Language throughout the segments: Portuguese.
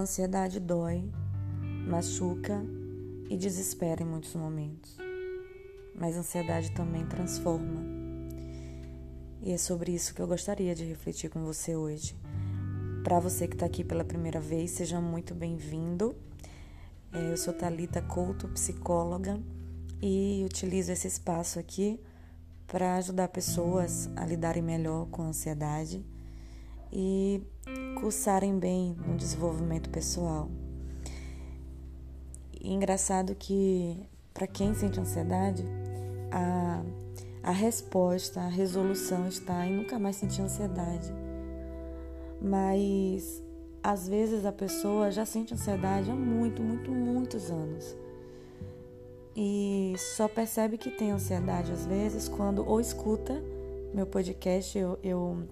ansiedade dói, machuca e desespera em muitos momentos. Mas a ansiedade também transforma. E é sobre isso que eu gostaria de refletir com você hoje. Para você que está aqui pela primeira vez, seja muito bem-vindo. É, eu sou Talita Couto, psicóloga, e utilizo esse espaço aqui para ajudar pessoas a lidarem melhor com a ansiedade e cursarem bem no desenvolvimento pessoal. E engraçado que para quem sente ansiedade, a, a resposta, a resolução está em nunca mais sentir ansiedade. Mas às vezes a pessoa já sente ansiedade há muito, muito, muitos anos. E só percebe que tem ansiedade às vezes quando ou escuta meu podcast, eu, eu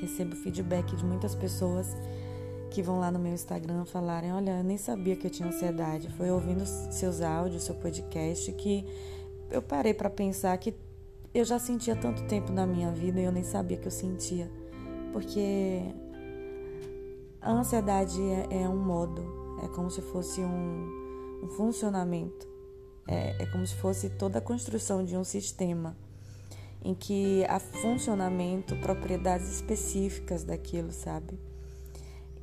recebo feedback de muitas pessoas que vão lá no meu Instagram falarem: Olha, eu nem sabia que eu tinha ansiedade. Foi ouvindo seus áudios, seu podcast, que eu parei para pensar que eu já sentia tanto tempo na minha vida e eu nem sabia que eu sentia. Porque a ansiedade é, é um modo, é como se fosse um, um funcionamento, é, é como se fosse toda a construção de um sistema em que há funcionamento, propriedades específicas daquilo, sabe?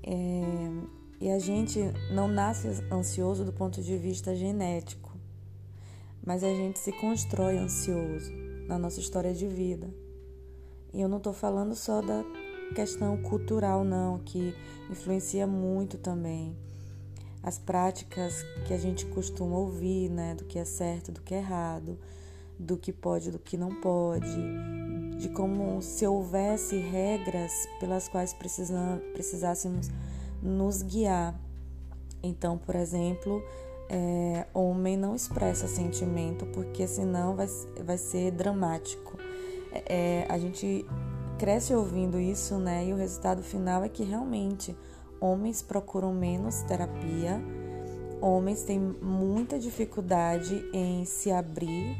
É, e a gente não nasce ansioso do ponto de vista genético, mas a gente se constrói ansioso na nossa história de vida. E eu não estou falando só da questão cultural, não, que influencia muito também. As práticas que a gente costuma ouvir, né, do que é certo, do que é errado, do que pode, do que não pode, de como se houvesse regras pelas quais precisássemos nos guiar. Então, por exemplo, é, homem não expressa sentimento porque senão vai, vai ser dramático. É, a gente cresce ouvindo isso, né? E o resultado final é que realmente homens procuram menos terapia, homens têm muita dificuldade em se abrir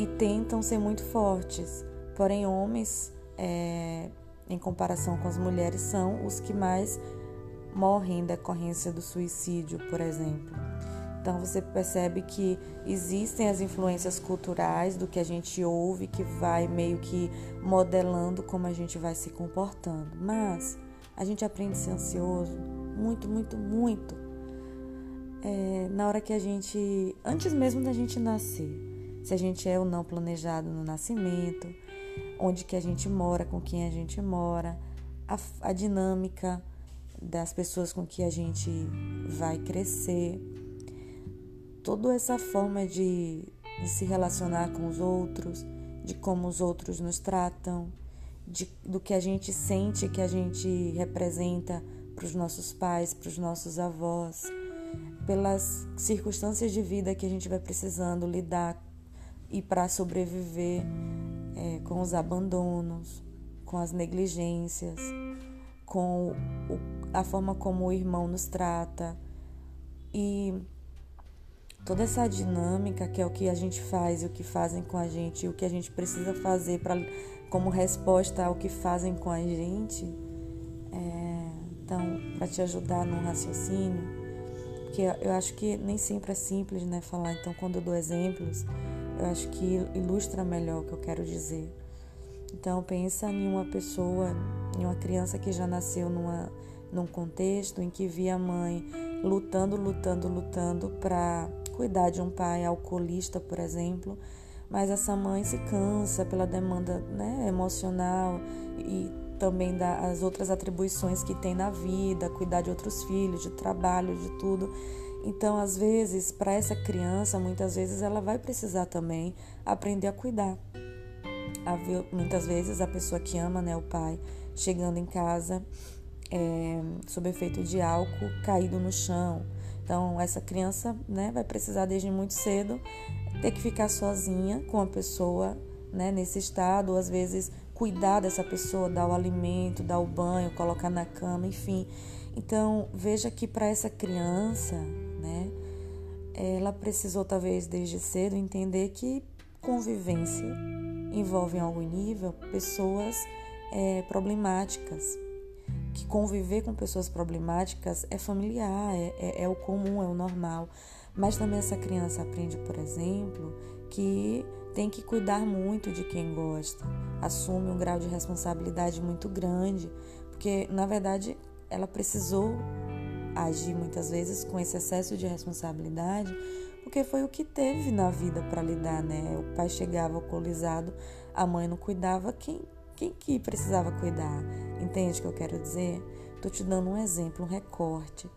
e tentam ser muito fortes. Porém, homens, é, em comparação com as mulheres, são os que mais morrem em decorrência do suicídio, por exemplo. Então você percebe que existem as influências culturais do que a gente ouve, que vai meio que modelando como a gente vai se comportando. Mas a gente aprende a ser ansioso muito, muito, muito. É, na hora que a gente, antes mesmo da gente nascer, se a gente é ou não planejado no nascimento, onde que a gente mora, com quem a gente mora, a, a dinâmica das pessoas com que a gente vai crescer, toda essa forma de, de se relacionar com os outros, de como os outros nos tratam, de, do que a gente sente que a gente representa para os nossos pais, para os nossos avós, pelas circunstâncias de vida que a gente vai precisando lidar e para sobreviver é, com os abandonos, com as negligências, com o, a forma como o irmão nos trata. E toda essa dinâmica que é o que a gente faz o que fazem com a gente o que a gente precisa fazer para como resposta ao que fazem com a gente é, então para te ajudar no raciocínio porque eu acho que nem sempre é simples né falar então quando eu dou exemplos eu acho que ilustra melhor o que eu quero dizer. Então pensa em uma pessoa, em uma criança que já nasceu numa, num contexto em que via a mãe lutando, lutando, lutando para cuidar de um pai alcoolista, por exemplo, mas essa mãe se cansa pela demanda né, emocional e também das outras atribuições que tem na vida, cuidar de outros filhos, de trabalho, de tudo. Então, às vezes, para essa criança, muitas vezes ela vai precisar também aprender a cuidar. Muitas vezes a pessoa que ama, né, o pai, chegando em casa é, sob efeito de álcool, caído no chão. Então, essa criança, né, vai precisar desde muito cedo ter que ficar sozinha com a pessoa, né, nesse estado, ou às vezes cuidar dessa pessoa, dar o alimento, dar o banho, colocar na cama, enfim. Então, veja que para essa criança? Ela precisou talvez desde cedo entender que convivência envolve em algum nível pessoas é, problemáticas, que conviver com pessoas problemáticas é familiar, é, é, é o comum, é o normal. Mas também essa criança aprende, por exemplo, que tem que cuidar muito de quem gosta, assume um grau de responsabilidade muito grande, porque na verdade ela precisou agir muitas vezes com esse excesso de responsabilidade, porque foi o que teve na vida para lidar, né? O pai chegava alcoolizado, a mãe não cuidava, quem quem que precisava cuidar? Entende o que eu quero dizer? Tô te dando um exemplo, um recorte.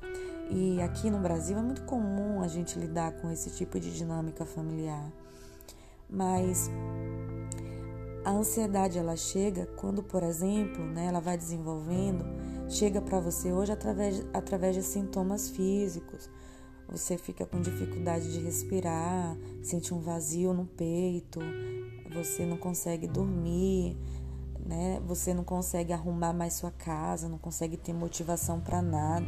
E aqui no Brasil é muito comum a gente lidar com esse tipo de dinâmica familiar. Mas a ansiedade ela chega quando, por exemplo, né, ela vai desenvolvendo, chega para você hoje através, através de sintomas físicos. Você fica com dificuldade de respirar, sente um vazio no peito, você não consegue dormir, né? Você não consegue arrumar mais sua casa, não consegue ter motivação para nada.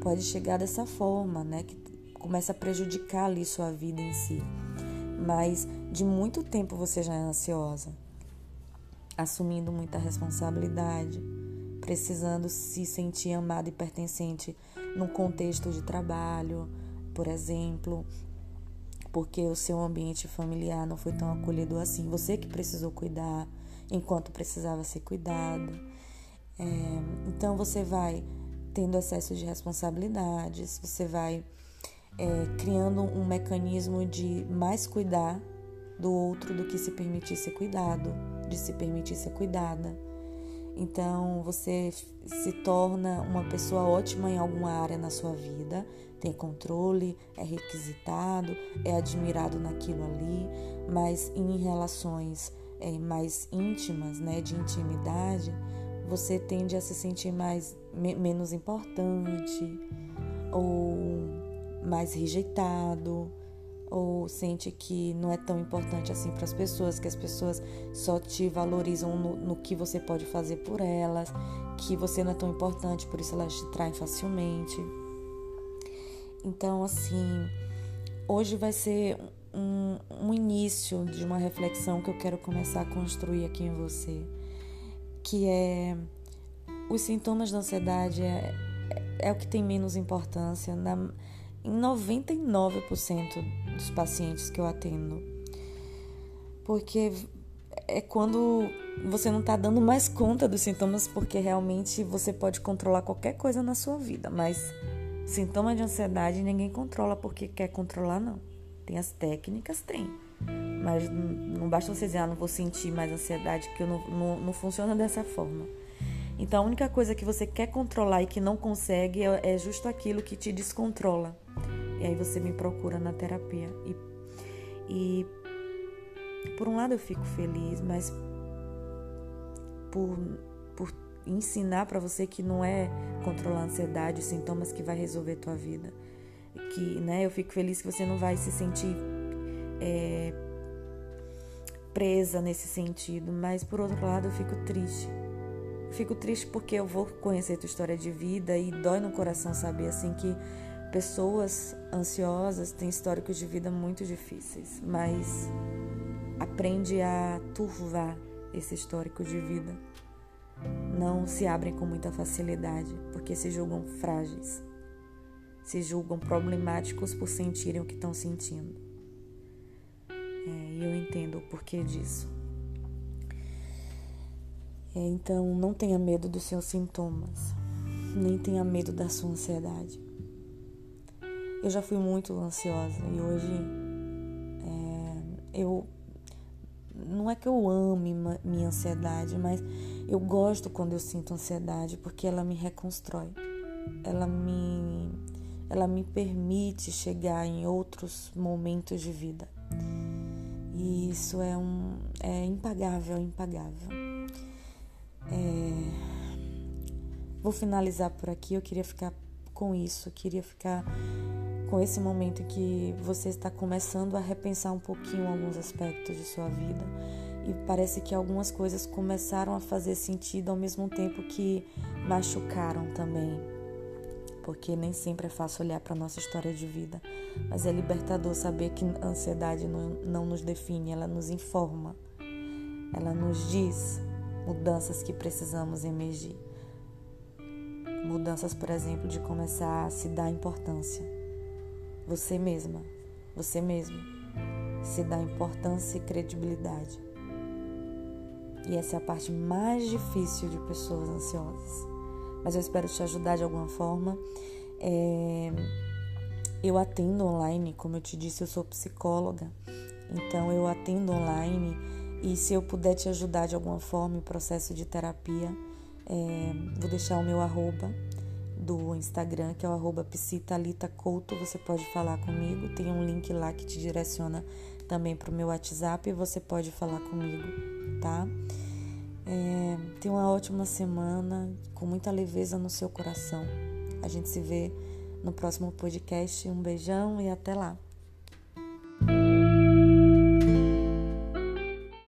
Pode chegar dessa forma, né? Que começa a prejudicar ali sua vida em si. Mas de muito tempo você já é ansiosa, assumindo muita responsabilidade, precisando se sentir amada e pertencente num contexto de trabalho, por exemplo, porque o seu ambiente familiar não foi tão acolhedor assim. Você que precisou cuidar enquanto precisava ser cuidado. É, então você vai tendo excesso de responsabilidades, você vai é, criando um mecanismo de mais cuidar do outro do que se permitir ser cuidado, de se permitir ser cuidada. Então você se torna uma pessoa ótima em alguma área na sua vida, tem controle, é requisitado, é admirado naquilo ali, mas em relações é, mais íntimas, né, de intimidade, você tende a se sentir mais me, menos importante ou mais rejeitado ou sente que não é tão importante assim para as pessoas, que as pessoas só te valorizam no, no, que você pode fazer por elas, que você não é tão importante, por isso elas te traem facilmente. Então, assim, hoje vai ser um, um início de uma reflexão que eu quero começar a construir aqui em você, que é os sintomas da ansiedade é, é o que tem menos importância na, em 99% dos pacientes que eu atendo. Porque é quando você não está dando mais conta dos sintomas, porque realmente você pode controlar qualquer coisa na sua vida, mas sintoma de ansiedade ninguém controla porque quer controlar, não. Tem as técnicas? Tem. Mas não basta você dizer, ah, não vou sentir mais ansiedade, que não, não, não funciona dessa forma. Então a única coisa que você quer controlar e que não consegue é, é justo aquilo que te descontrola. E aí você me procura na terapia. E, e por um lado eu fico feliz, mas por, por ensinar para você que não é controlar a ansiedade, os sintomas que vai resolver tua vida que né, eu fico feliz que você não vai se sentir é, presa nesse sentido, mas por outro lado eu fico triste. Fico triste porque eu vou conhecer tua história de vida e dói no coração saber assim que pessoas ansiosas têm históricos de vida muito difíceis, mas aprende a turvar esse histórico de vida. Não se abrem com muita facilidade porque se julgam frágeis se julgam problemáticos por sentirem o que estão sentindo. É, e eu entendo o porquê disso. É, então, não tenha medo dos seus sintomas, nem tenha medo da sua ansiedade. Eu já fui muito ansiosa e hoje é, eu. Não é que eu ame minha ansiedade, mas eu gosto quando eu sinto ansiedade porque ela me reconstrói. Ela me ela me permite chegar em outros momentos de vida. E isso é um é impagável, impagável. É... Vou finalizar por aqui. Eu queria ficar com isso, eu queria ficar com esse momento que você está começando a repensar um pouquinho alguns aspectos de sua vida e parece que algumas coisas começaram a fazer sentido ao mesmo tempo que machucaram também porque nem sempre é fácil olhar para nossa história de vida, mas é libertador saber que a ansiedade não, não nos define, ela nos informa, ela nos diz mudanças que precisamos emergir. Mudanças, por exemplo, de começar a se dar importância. Você mesma, você mesmo, se dá importância e credibilidade. E essa é a parte mais difícil de pessoas ansiosas. Mas eu espero te ajudar de alguma forma. É... Eu atendo online, como eu te disse, eu sou psicóloga. Então eu atendo online e se eu puder te ajudar de alguma forma em processo de terapia, é, vou deixar o meu arroba do Instagram, que é o arroba psitalitacouto. Você pode falar comigo. Tem um link lá que te direciona também para o meu WhatsApp você pode falar comigo, tá? É, tenha uma ótima semana, com muita leveza no seu coração. A gente se vê no próximo podcast. Um beijão e até lá!